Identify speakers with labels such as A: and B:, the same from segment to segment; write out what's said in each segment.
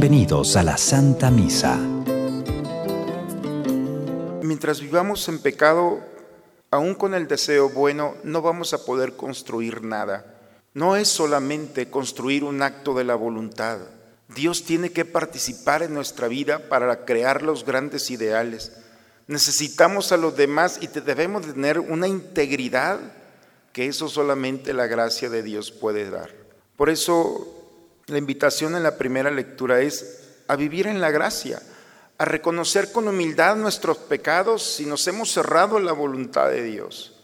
A: Bienvenidos a la Santa Misa.
B: Mientras vivamos en pecado, aún con el deseo bueno, no vamos a poder construir nada. No es solamente construir un acto de la voluntad. Dios tiene que participar en nuestra vida para crear los grandes ideales. Necesitamos a los demás y debemos tener una integridad que eso solamente la gracia de Dios puede dar. Por eso la invitación en la primera lectura es a vivir en la gracia, a reconocer con humildad nuestros pecados si nos hemos cerrado en la voluntad de Dios.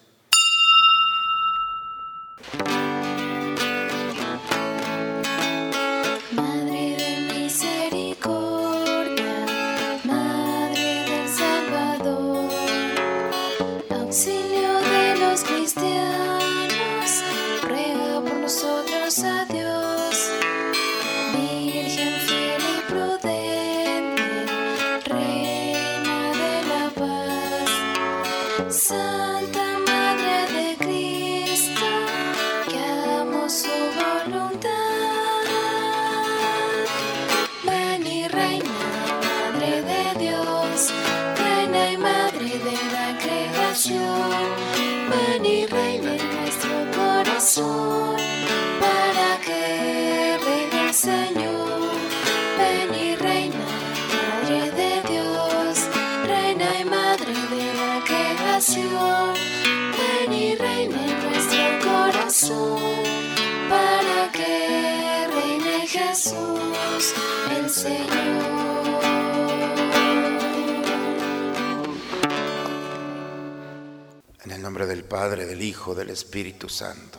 B: Padre, del Hijo, del Espíritu Santo.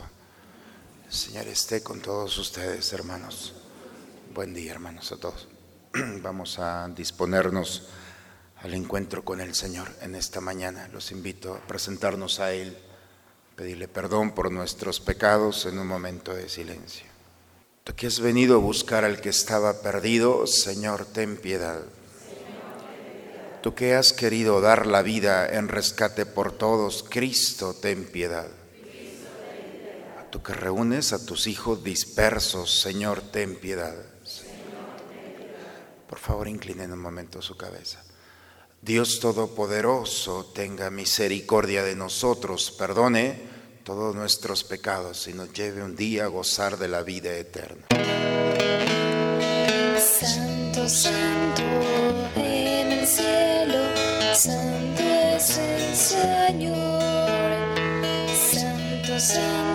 B: El Señor esté con todos ustedes, hermanos. Buen día, hermanos, a todos. Vamos a disponernos al encuentro con el Señor en esta mañana. Los invito a presentarnos a Él, pedirle perdón por nuestros pecados en un momento de silencio. Tú que has venido a buscar al que estaba perdido, Señor, ten piedad. Tú que has querido dar la vida en rescate por todos, Cristo, ten piedad. Tú que reúnes a tus hijos dispersos, Señor, ten piedad. Por favor, inclinen un momento su cabeza. Dios Todopoderoso tenga misericordia de nosotros, perdone todos nuestros pecados y nos lleve un día a gozar de la vida eterna.
C: Santo, santo santo es el Señor. Santo, santo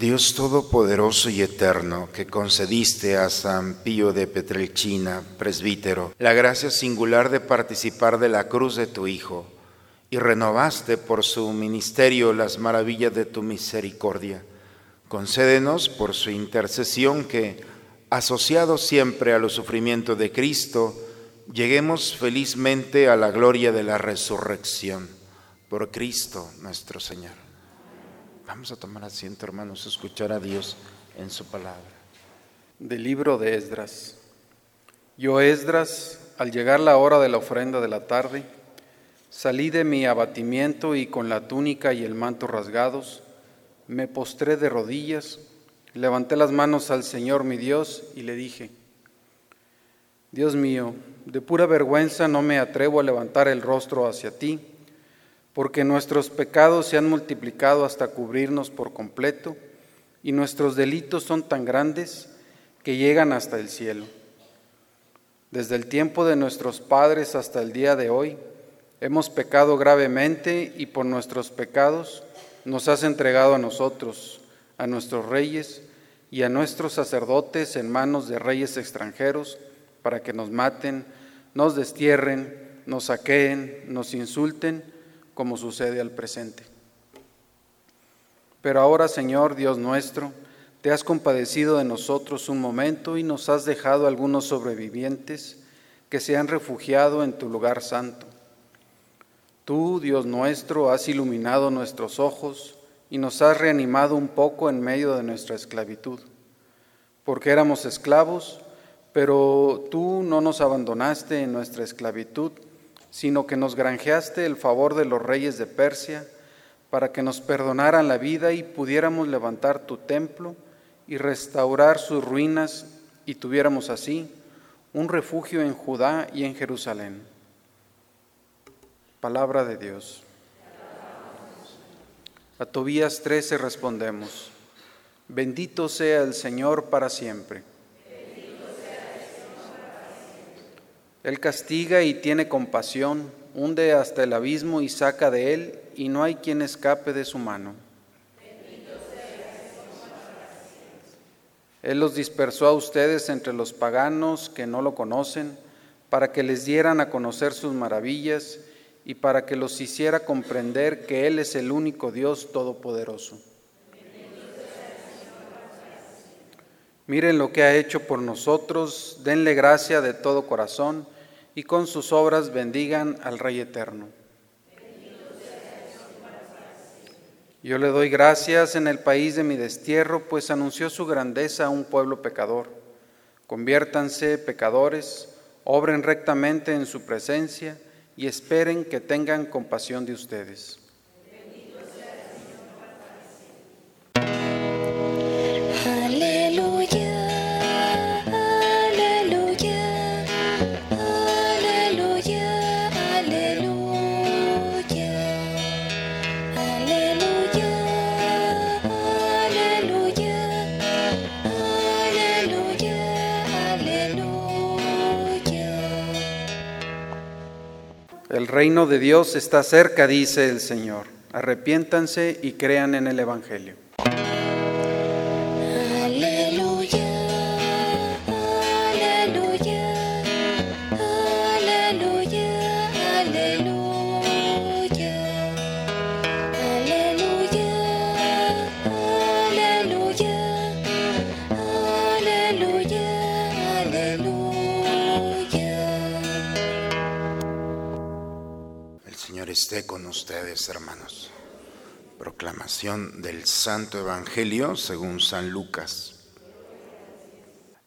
B: Dios Todopoderoso y Eterno, que concediste a San Pío de Petrelchina, presbítero, la gracia singular de participar de la cruz de tu Hijo, y renovaste por su ministerio las maravillas de tu misericordia, concédenos por su intercesión que, asociados siempre a los sufrimientos de Cristo, lleguemos felizmente a la gloria de la resurrección. Por Cristo nuestro Señor. Vamos a tomar asiento, hermanos, a escuchar a Dios en su palabra.
D: Del libro de Esdras. Yo, Esdras, al llegar la hora de la ofrenda de la tarde, salí de mi abatimiento y con la túnica y el manto rasgados, me postré de rodillas, levanté las manos al Señor mi Dios y le dije, Dios mío, de pura vergüenza no me atrevo a levantar el rostro hacia ti porque nuestros pecados se han multiplicado hasta cubrirnos por completo y nuestros delitos son tan grandes que llegan hasta el cielo. Desde el tiempo de nuestros padres hasta el día de hoy, hemos pecado gravemente y por nuestros pecados nos has entregado a nosotros, a nuestros reyes y a nuestros sacerdotes en manos de reyes extranjeros para que nos maten, nos destierren, nos saqueen, nos insulten, como sucede al presente. Pero ahora, Señor Dios nuestro, te has compadecido de nosotros un momento y nos has dejado algunos sobrevivientes que se han refugiado en tu lugar santo. Tú, Dios nuestro, has iluminado nuestros ojos y nos has reanimado un poco en medio de nuestra esclavitud, porque éramos esclavos, pero tú no nos abandonaste en nuestra esclavitud, sino que nos granjeaste el favor de los reyes de Persia, para que nos perdonaran la vida y pudiéramos levantar tu templo y restaurar sus ruinas y tuviéramos así un refugio en Judá y en Jerusalén. Palabra de Dios. A Tobías 13 respondemos, bendito sea el Señor para siempre. Él castiga y tiene compasión, hunde hasta el abismo y saca de él, y no hay quien escape de su mano. Él los dispersó a ustedes entre los paganos que no lo conocen, para que les dieran a conocer sus maravillas y para que los hiciera comprender que Él es el único Dios todopoderoso. Miren lo que ha hecho por nosotros, denle gracia de todo corazón y con sus obras bendigan al Rey Eterno. Yo le doy gracias en el país de mi destierro, pues anunció su grandeza a un pueblo pecador. Conviértanse pecadores, obren rectamente en su presencia y esperen que tengan compasión de ustedes. El reino de Dios está cerca, dice el Señor. Arrepiéntanse y crean en el Evangelio.
B: Del Santo Evangelio según San Lucas.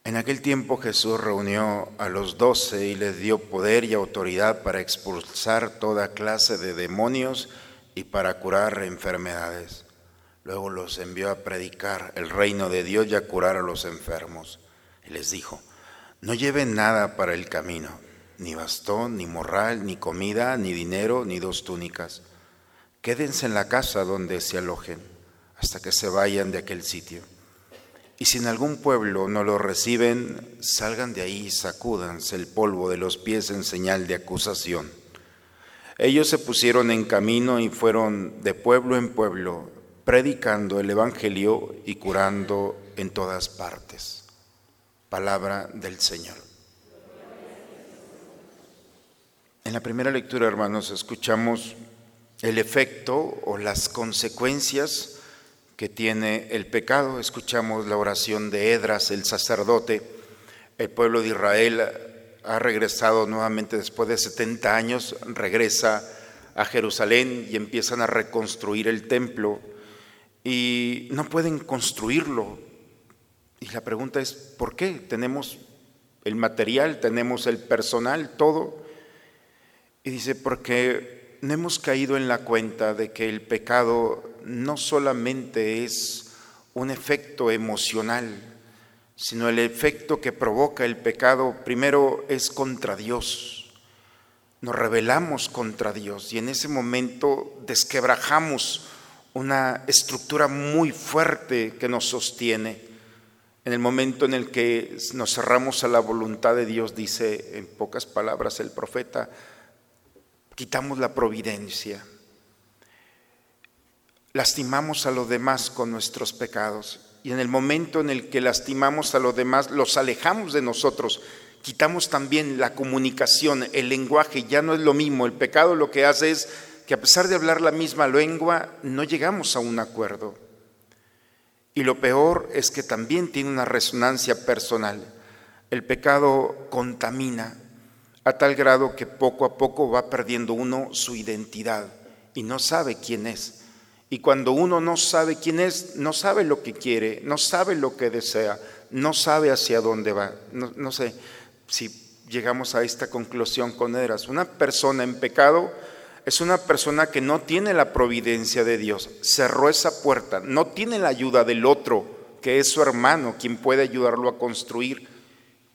B: En aquel tiempo Jesús reunió a los doce y les dio poder y autoridad para expulsar toda clase de demonios y para curar enfermedades. Luego los envió a predicar el reino de Dios y a curar a los enfermos. Y les dijo, no lleven nada para el camino, ni bastón, ni morral, ni comida, ni dinero, ni dos túnicas. Quédense en la casa donde se alojen hasta que se vayan de aquel sitio. Y si en algún pueblo no lo reciben, salgan de ahí y sacúdanse el polvo de los pies en señal de acusación. Ellos se pusieron en camino y fueron de pueblo en pueblo, predicando el Evangelio y curando en todas partes. Palabra del Señor. En la primera lectura, hermanos, escuchamos el efecto o las consecuencias que tiene el pecado. Escuchamos la oración de Edras, el sacerdote. El pueblo de Israel ha regresado nuevamente después de 70 años, regresa a Jerusalén y empiezan a reconstruir el templo y no pueden construirlo. Y la pregunta es, ¿por qué? Tenemos el material, tenemos el personal, todo. Y dice, porque no hemos caído en la cuenta de que el pecado no solamente es un efecto emocional, sino el efecto que provoca el pecado primero es contra Dios. Nos rebelamos contra Dios y en ese momento desquebrajamos una estructura muy fuerte que nos sostiene. En el momento en el que nos cerramos a la voluntad de Dios, dice en pocas palabras el profeta, quitamos la providencia, lastimamos a los demás con nuestros pecados y en el momento en el que lastimamos a los demás, los alejamos de nosotros, quitamos también la comunicación, el lenguaje, ya no es lo mismo. El pecado lo que hace es que a pesar de hablar la misma lengua, no llegamos a un acuerdo. Y lo peor es que también tiene una resonancia personal. El pecado contamina a tal grado que poco a poco va perdiendo uno su identidad y no sabe quién es. Y cuando uno no sabe quién es, no sabe lo que quiere, no sabe lo que desea, no sabe hacia dónde va. No, sé si llegamos a esta conclusión con Edras. Una persona en pecado es una persona que no tiene la providencia de Dios, cerró esa puerta, no tiene la ayuda del otro, que es su hermano, quien puede ayudarlo a construir.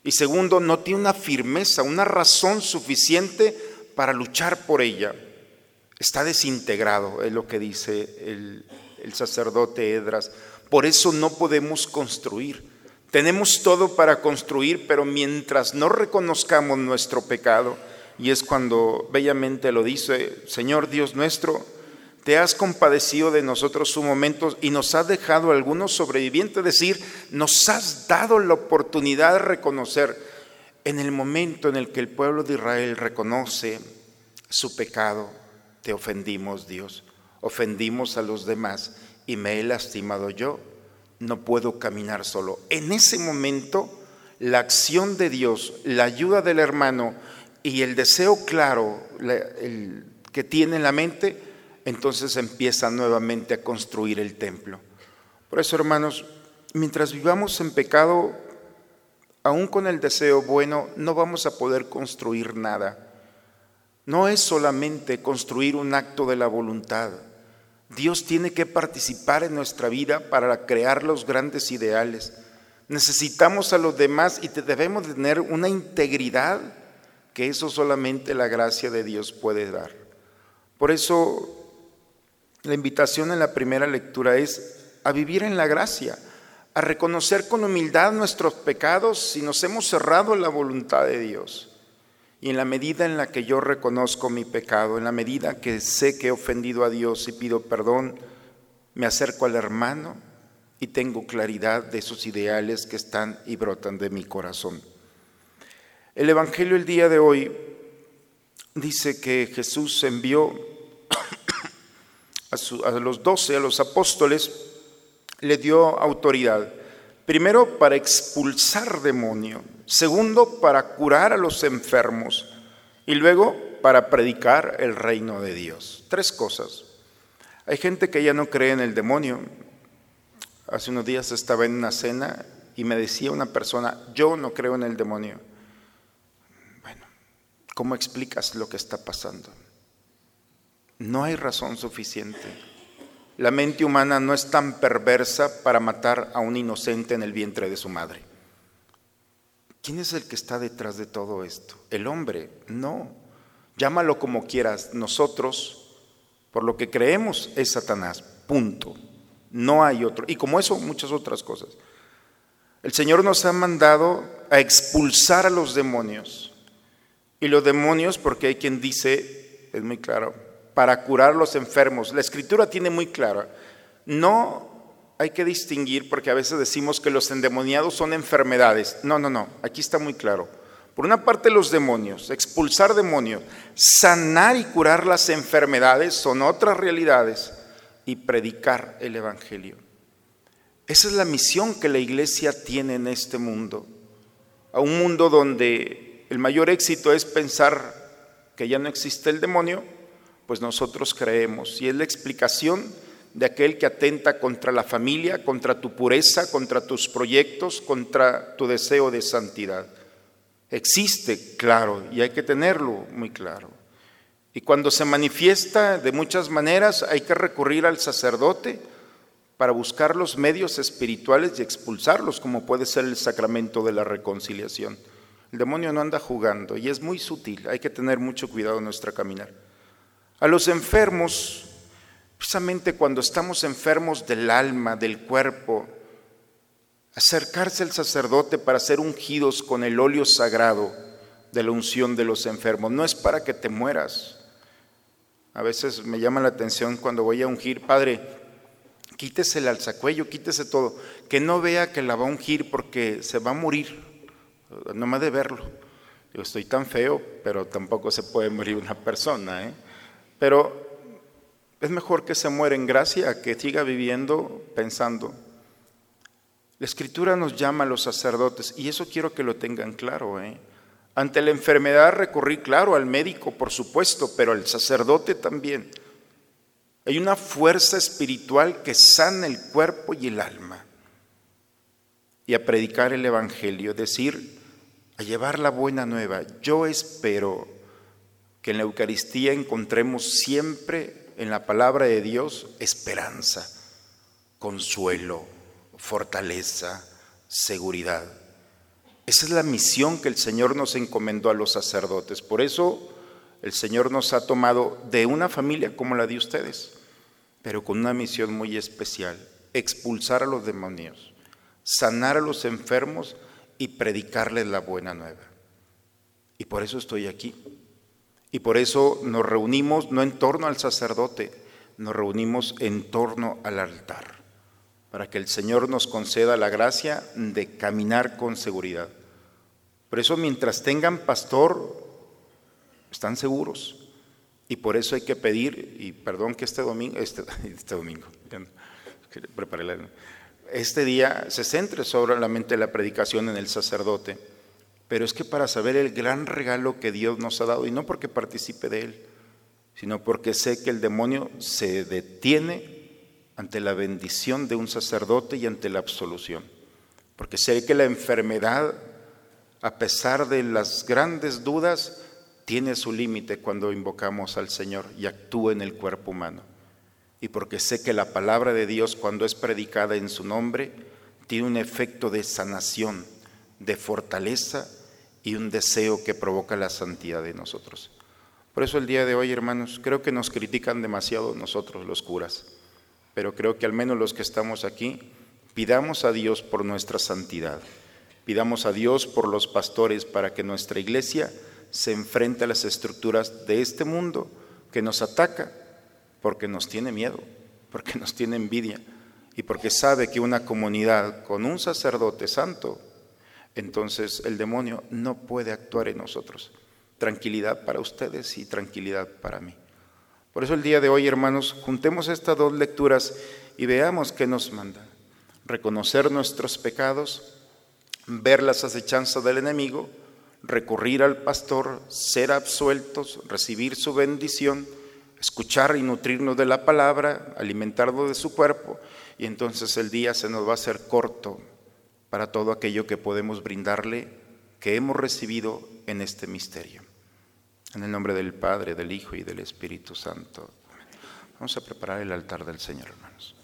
B: Y segundo, no tiene una firmeza, una razón suficiente para luchar por ella. Está desintegrado, es lo que dice el, el sacerdote Edras. Por eso no podemos construir. Tenemos todo para construir, pero mientras no reconozcamos nuestro pecado, y es cuando bellamente lo dice, Señor Dios nuestro, te has compadecido de nosotros un momento y nos has dejado algunos sobrevivientes, es decir, nos has dado la oportunidad de reconocer en el momento en el que el pueblo de Israel reconoce su pecado, te ofendimos Dios, ofendimos a los demás y me he lastimado yo, no puedo caminar solo. En ese momento, la acción de Dios, la ayuda del hermano, y el deseo claro que tiene en la mente, entonces empieza nuevamente a construir el templo. Por eso, hermanos, mientras vivamos en pecado, aún con el deseo bueno, no vamos a poder construir nada. No es solamente construir un acto de la voluntad. Dios tiene que participar en nuestra vida para crear los grandes ideales. Necesitamos a los demás y debemos tener una integridad que eso solamente la gracia de Dios puede dar. Por eso la invitación en la primera lectura es a vivir en la gracia, a reconocer con humildad nuestros pecados si nos hemos cerrado la voluntad de Dios. Y en la medida en la que yo reconozco mi pecado, en la medida que sé que he ofendido a Dios y pido perdón, me acerco al hermano y tengo claridad de esos ideales que están y brotan de mi corazón. El Evangelio el día de hoy dice que Jesús envió a, los doce, a los apóstoles, le dio autoridad. Primero, para expulsar demonio. Segundo, para curar a los enfermos. Y luego, para predicar el reino de Dios. Tres cosas. Hay gente que ya no cree en el demonio. Hace unos días estaba en una cena y me decía una persona, yo no creo en el demonio. ¿Cómo explicas lo que está pasando? No hay razón suficiente. La mente humana no es tan perversa para matar a un inocente en el vientre de su madre. ¿Quién es el que está detrás de todo esto? El hombre, no. Llámalo como quieras. Nosotros, por lo que creemos, es Satanás. Punto. No hay otro. Y como eso, muchas otras cosas. El Señor nos ha mandado a expulsar a los demonios y los demonios, porque hay quien dice, es muy claro, para curar los enfermos. La escritura tiene muy clara, no hay que distinguir porque a veces decimos que los endemoniados son enfermedades. No, no, no, aquí está muy claro. Por una parte los demonios, expulsar demonios, sanar y curar las enfermedades son otras realidades y predicar el Evangelio. Esa es la misión que la iglesia tiene en este mundo, a un mundo donde el mayor éxito es pensar que ya no existe el demonio, pues nosotros creemos. Y es la explicación de aquel que atenta contra la familia, contra tu pureza, contra tus proyectos, contra tu deseo de santidad. Existe, claro, y hay que tenerlo muy claro. Y cuando se manifiesta de muchas maneras, hay que recurrir al sacerdote para buscar los medios espirituales y expulsarlos, como puede ser el sacramento de la reconciliación. El demonio no anda jugando y es muy sutil, hay que tener mucho cuidado en nuestra caminar. A los enfermos, precisamente cuando estamos enfermos del alma, del cuerpo, acercarse al sacerdote para ser ungidos con el óleo sagrado de la unción de los enfermos. No es para que te mueras. A veces me llama la atención cuando voy a ungir, Padre, quítese el alzacuello, quítese todo, que no vea que la va a ungir porque se va a morir nomás de verlo. Yo estoy tan feo, pero tampoco se puede morir una persona. ¿eh? Pero es mejor que se muera en gracia que siga viviendo pensando. La escritura nos llama a los sacerdotes y eso quiero que lo tengan claro. ¿eh? Ante la enfermedad recurrí, claro, al médico, por supuesto, pero al sacerdote también. Hay una fuerza espiritual que sana el cuerpo y el alma. Y a predicar el Evangelio, decir, a llevar la buena nueva. Yo espero que en la Eucaristía encontremos siempre en la palabra de Dios esperanza, consuelo, fortaleza, seguridad. Esa es la misión que el Señor nos encomendó a los sacerdotes. Por eso el Señor nos ha tomado de una familia como la de ustedes pero con una misión muy especial, expulsar a los demonios, sanar a los enfermos y predicarles la buena nueva. Y por eso estoy aquí. Y por eso nos reunimos no en torno al sacerdote, nos reunimos en torno al altar, para que el Señor nos conceda la gracia de caminar con seguridad. Por eso mientras tengan pastor, están seguros. Y por eso hay que pedir, y perdón que este domingo, este, este domingo, este día se centre solamente la predicación en el sacerdote, pero es que para saber el gran regalo que Dios nos ha dado, y no porque participe de él, sino porque sé que el demonio se detiene ante la bendición de un sacerdote y ante la absolución, porque sé que la enfermedad, a pesar de las grandes dudas, tiene su límite cuando invocamos al Señor y actúa en el cuerpo humano. Y porque sé que la palabra de Dios cuando es predicada en su nombre tiene un efecto de sanación, de fortaleza y un deseo que provoca la santidad de nosotros. Por eso el día de hoy, hermanos, creo que nos critican demasiado nosotros los curas, pero creo que al menos los que estamos aquí pidamos a Dios por nuestra santidad, pidamos a Dios por los pastores para que nuestra iglesia se enfrenta a las estructuras de este mundo que nos ataca porque nos tiene miedo, porque nos tiene envidia y porque sabe que una comunidad con un sacerdote santo, entonces el demonio no puede actuar en nosotros. Tranquilidad para ustedes y tranquilidad para mí. Por eso el día de hoy, hermanos, juntemos estas dos lecturas y veamos qué nos manda. Reconocer nuestros pecados, ver las acechanzas del enemigo, recurrir al pastor, ser absueltos, recibir su bendición, escuchar y nutrirnos de la palabra, alimentarnos de su cuerpo, y entonces el día se nos va a hacer corto para todo aquello que podemos brindarle, que hemos recibido en este misterio. En el nombre del Padre, del Hijo y del Espíritu Santo. Vamos a preparar el altar del Señor, hermanos.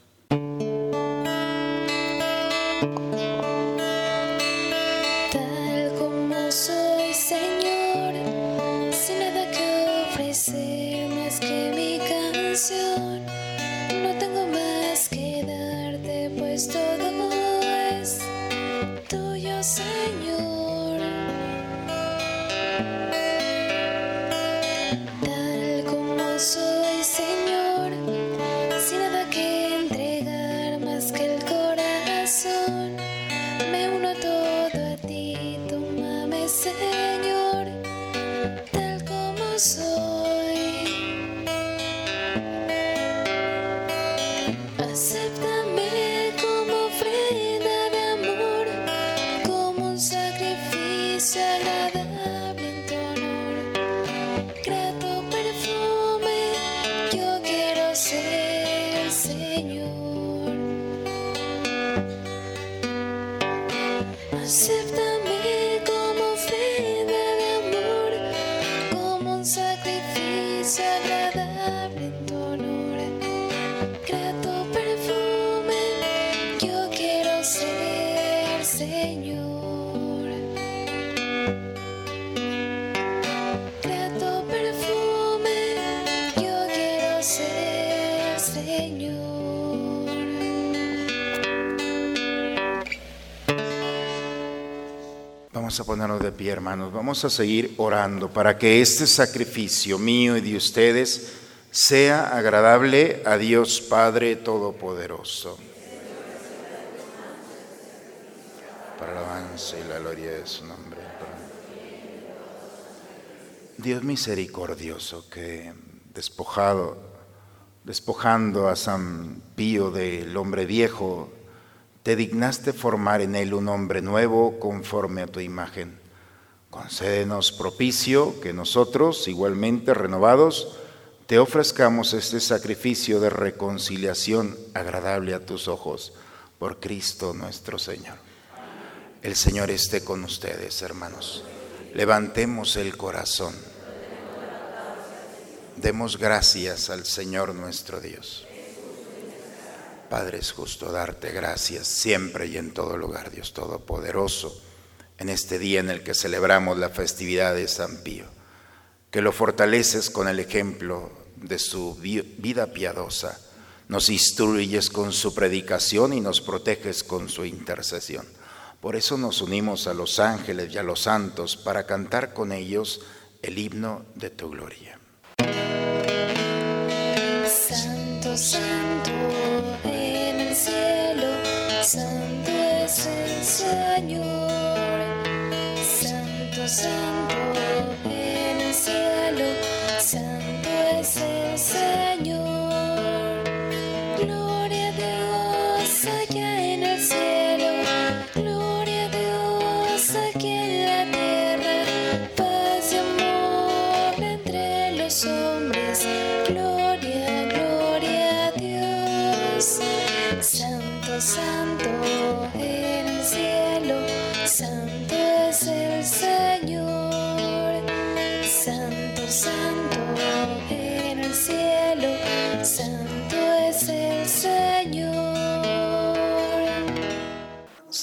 B: Vamos a ponernos de pie, hermanos. Vamos a seguir orando para que este sacrificio mío y de ustedes sea agradable a Dios Padre Todopoderoso. Para la alabanza y la gloria de su nombre. Dios misericordioso, que despojado, despojando a San Pío del hombre viejo, te dignaste formar en él un hombre nuevo conforme a tu imagen. Concédenos propicio que nosotros, igualmente renovados, te ofrezcamos este sacrificio de reconciliación agradable a tus ojos por Cristo nuestro Señor. El Señor esté con ustedes, hermanos. Levantemos el corazón. Demos gracias al Señor nuestro Dios. Padre, es justo darte gracias siempre y en todo lugar, Dios Todopoderoso, en este día en el que celebramos la festividad de San Pío, que lo fortaleces con el ejemplo de su vida piadosa, nos instruyes con su predicación y nos proteges con su intercesión. Por eso nos unimos a los ángeles y a los santos para cantar con ellos el himno de tu gloria.
C: Santo, santo en el cielo, santo es el Señor. Santo, santo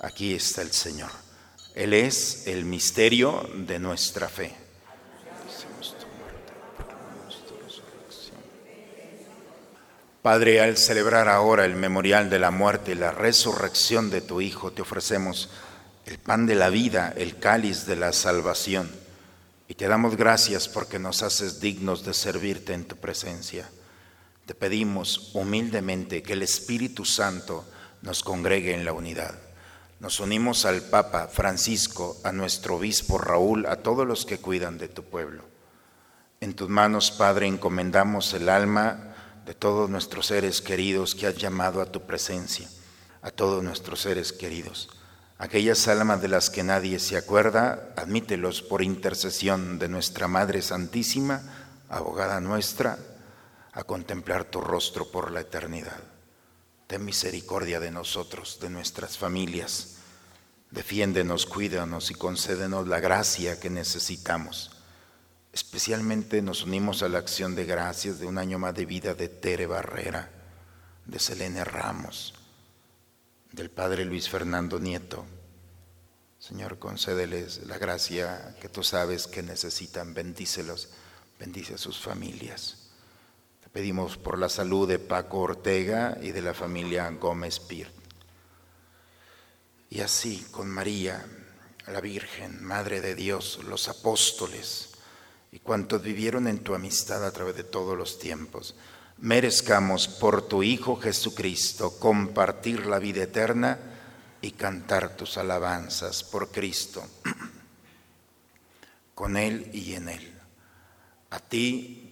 B: Aquí está el Señor. Él es el misterio de nuestra fe. Padre, al celebrar ahora el memorial de la muerte y la resurrección de tu Hijo, te ofrecemos el pan de la vida, el cáliz de la salvación, y te damos gracias porque nos haces dignos de servirte en tu presencia. Te pedimos humildemente que el Espíritu Santo nos congregue en la unidad. Nos unimos al Papa Francisco, a nuestro obispo Raúl, a todos los que cuidan de tu pueblo. En tus manos, Padre, encomendamos el alma de todos nuestros seres queridos que has llamado a tu presencia, a todos nuestros seres queridos. Aquellas almas de las que nadie se acuerda, admítelos por intercesión de nuestra Madre Santísima, abogada nuestra, a contemplar tu rostro por la eternidad. Ten misericordia de nosotros, de nuestras familias. Defiéndenos, cuídanos y concédenos la gracia que necesitamos. Especialmente nos unimos a la acción de gracias de un año más de vida de Tere Barrera, de Selene Ramos, del Padre Luis Fernando Nieto. Señor, concédeles la gracia que tú sabes que necesitan. Bendícelos, bendice a sus familias. Pedimos por la salud de Paco Ortega y de la familia Gómez Pirt. Y así con María, la Virgen, Madre de Dios, los apóstoles y cuantos vivieron en tu amistad a través de todos los tiempos, merezcamos por tu Hijo Jesucristo compartir la vida eterna y cantar tus alabanzas por Cristo, con Él y en Él. A ti,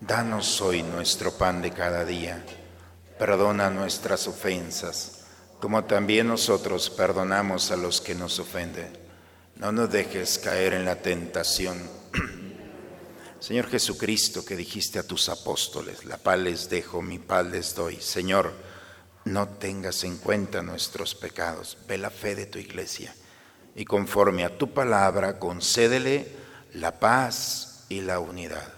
B: Danos hoy nuestro pan de cada día, perdona nuestras ofensas, como también nosotros perdonamos a los que nos ofenden no nos dejes caer en la tentación. Señor Jesucristo, que dijiste a tus apóstoles, la paz les dejo, mi paz les doy. Señor, no tengas en cuenta nuestros pecados, ve la fe de tu iglesia y conforme a tu palabra concédele la paz y la unidad.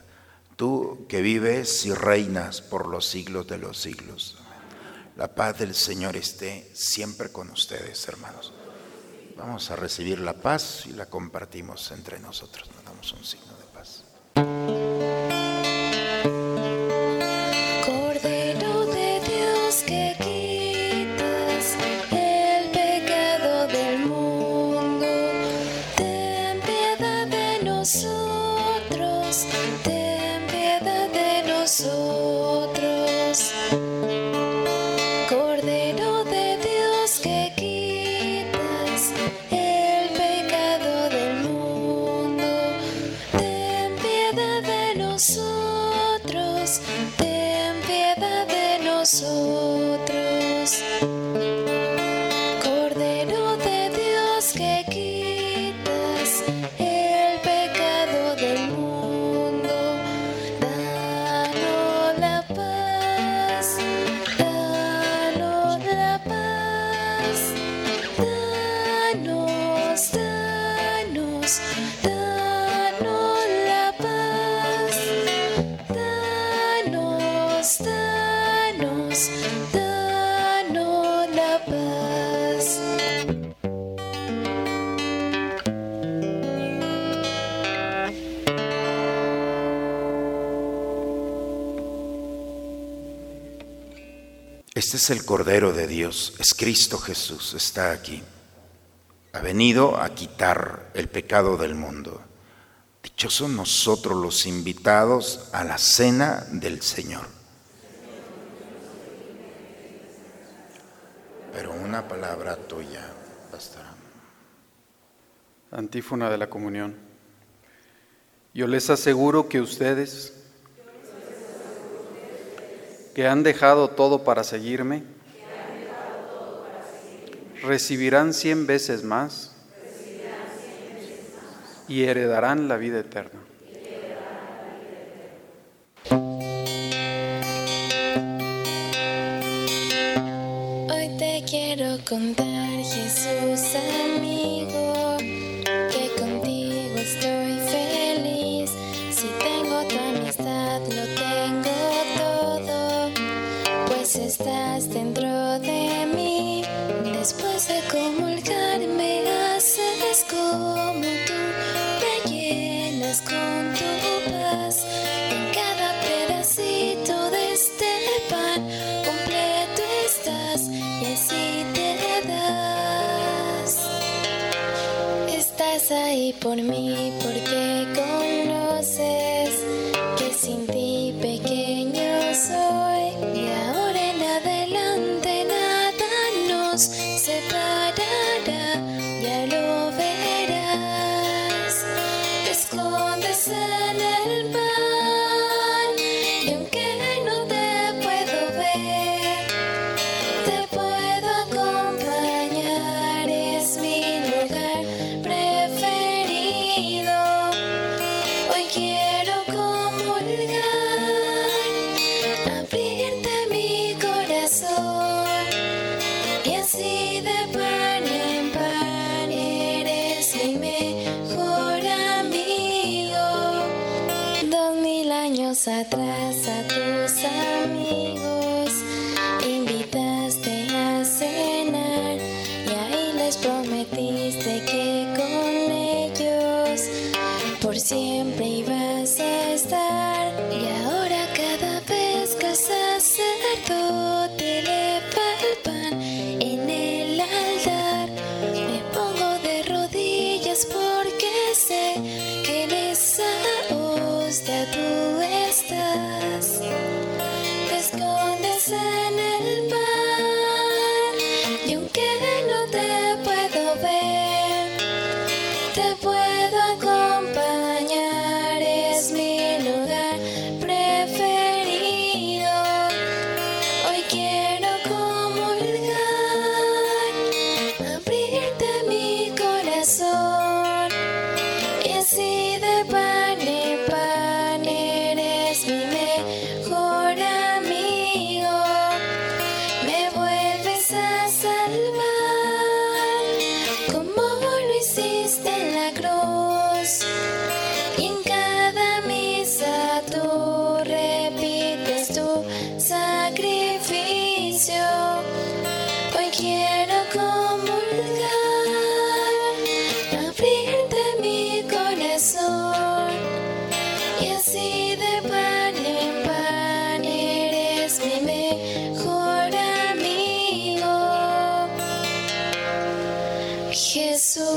B: Tú que vives y reinas por los siglos de los siglos. La paz del Señor esté siempre con ustedes, hermanos. Vamos a recibir la paz y la compartimos entre nosotros. Nos damos un signo de paz. Este es el Cordero de Dios, es Cristo Jesús, está aquí. Ha venido a quitar el pecado del mundo. Dichosos nosotros los invitados a la cena del Señor. Pero una palabra tuya bastará.
D: Antífona de la comunión. Yo les aseguro que ustedes, que han dejado todo para seguirme, recibirán cien veces más y heredarán la vida eterna.
C: Y así te das. Estás ahí por mí porque there y así de pan en pan eres mi mejor amigo Jesús.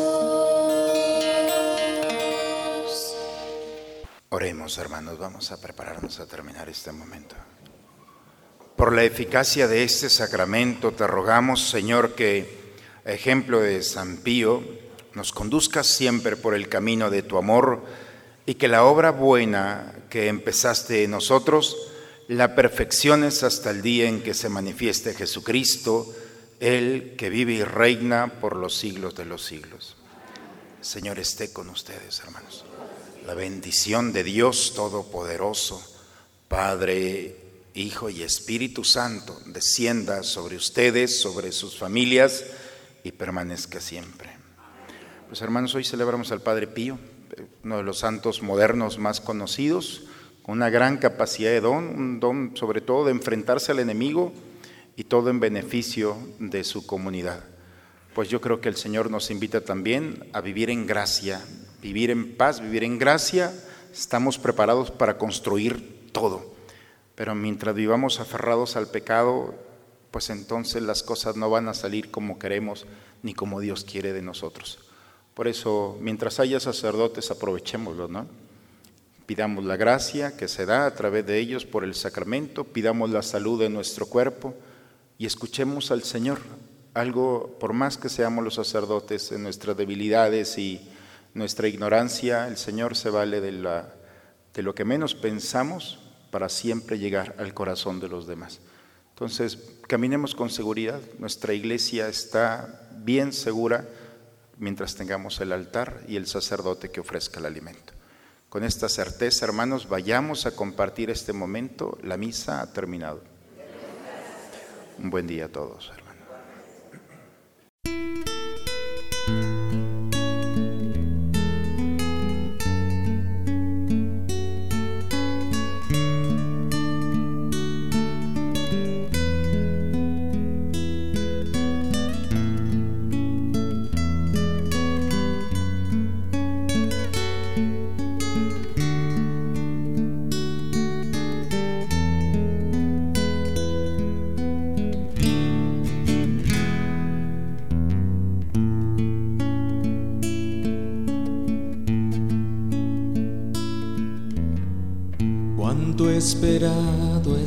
B: Oremos hermanos, vamos a prepararnos a terminar este momento. Por la eficacia de este sacramento te rogamos Señor que, ejemplo de San Pío, nos conduzcas siempre por el camino de tu amor y que la obra buena que empezaste en nosotros la perfecciones hasta el día en que se manifieste Jesucristo, Él que vive y reina por los siglos de los siglos. Señor esté con ustedes, hermanos. La bendición de Dios Todopoderoso, Padre, Hijo y Espíritu Santo, descienda sobre ustedes, sobre sus familias y permanezca siempre. Pues hermanos, hoy celebramos al Padre Pío, uno de los santos modernos más conocidos, con una gran capacidad de don, un don sobre todo de enfrentarse al enemigo y todo en beneficio de su comunidad. Pues yo creo que el Señor nos invita también a vivir en gracia, vivir en paz, vivir en gracia. Estamos preparados para construir todo. Pero mientras vivamos aferrados al pecado, pues entonces las cosas no van a salir como queremos ni como Dios quiere de nosotros. Por eso, mientras haya sacerdotes, aprovechémoslo, ¿no? Pidamos la gracia que se da a través de ellos por el sacramento, pidamos la salud de nuestro cuerpo y escuchemos al Señor. Algo, por más que seamos los sacerdotes en nuestras debilidades y nuestra ignorancia, el Señor se vale de, lo que menos pensamos para siempre llegar al corazón de los demás. Entonces, caminemos con seguridad. Nuestra iglesia está bien segura mientras tengamos el altar y el sacerdote que ofrezca el alimento. Con esta certeza, hermanos, vayamos a compartir este momento. La misa ha terminado. Un buen día a todos.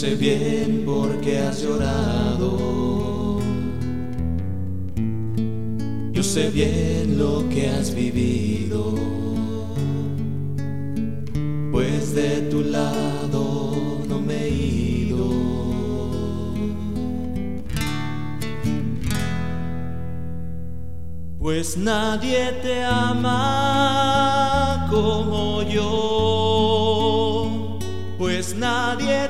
E: sé bien por qué has llorado. Yo sé bien lo que has vivido. Pues de tu lado no me he ido. Pues nadie te ama como yo. Pues nadie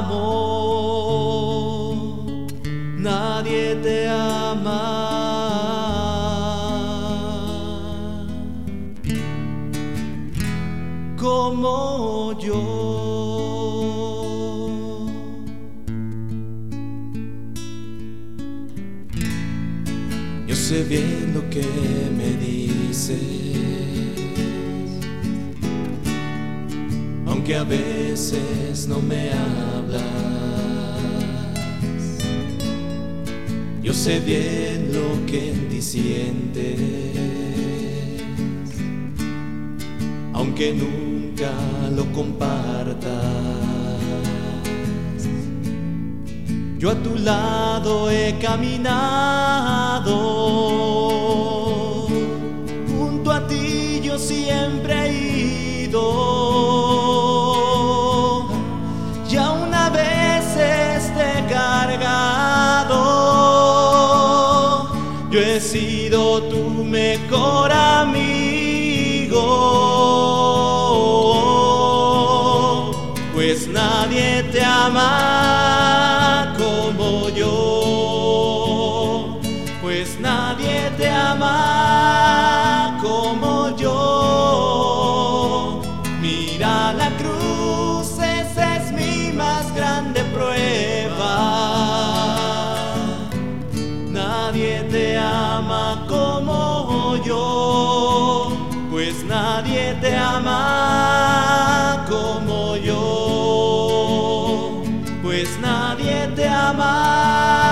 E: amor. que a veces no me hablas. Yo sé bien lo que en ti sientes, aunque nunca lo compartas. Yo a tu lado he caminado, junto a ti yo siempre he ido. amor a mí. pues nadie te ama como yo, pues nadie te ama.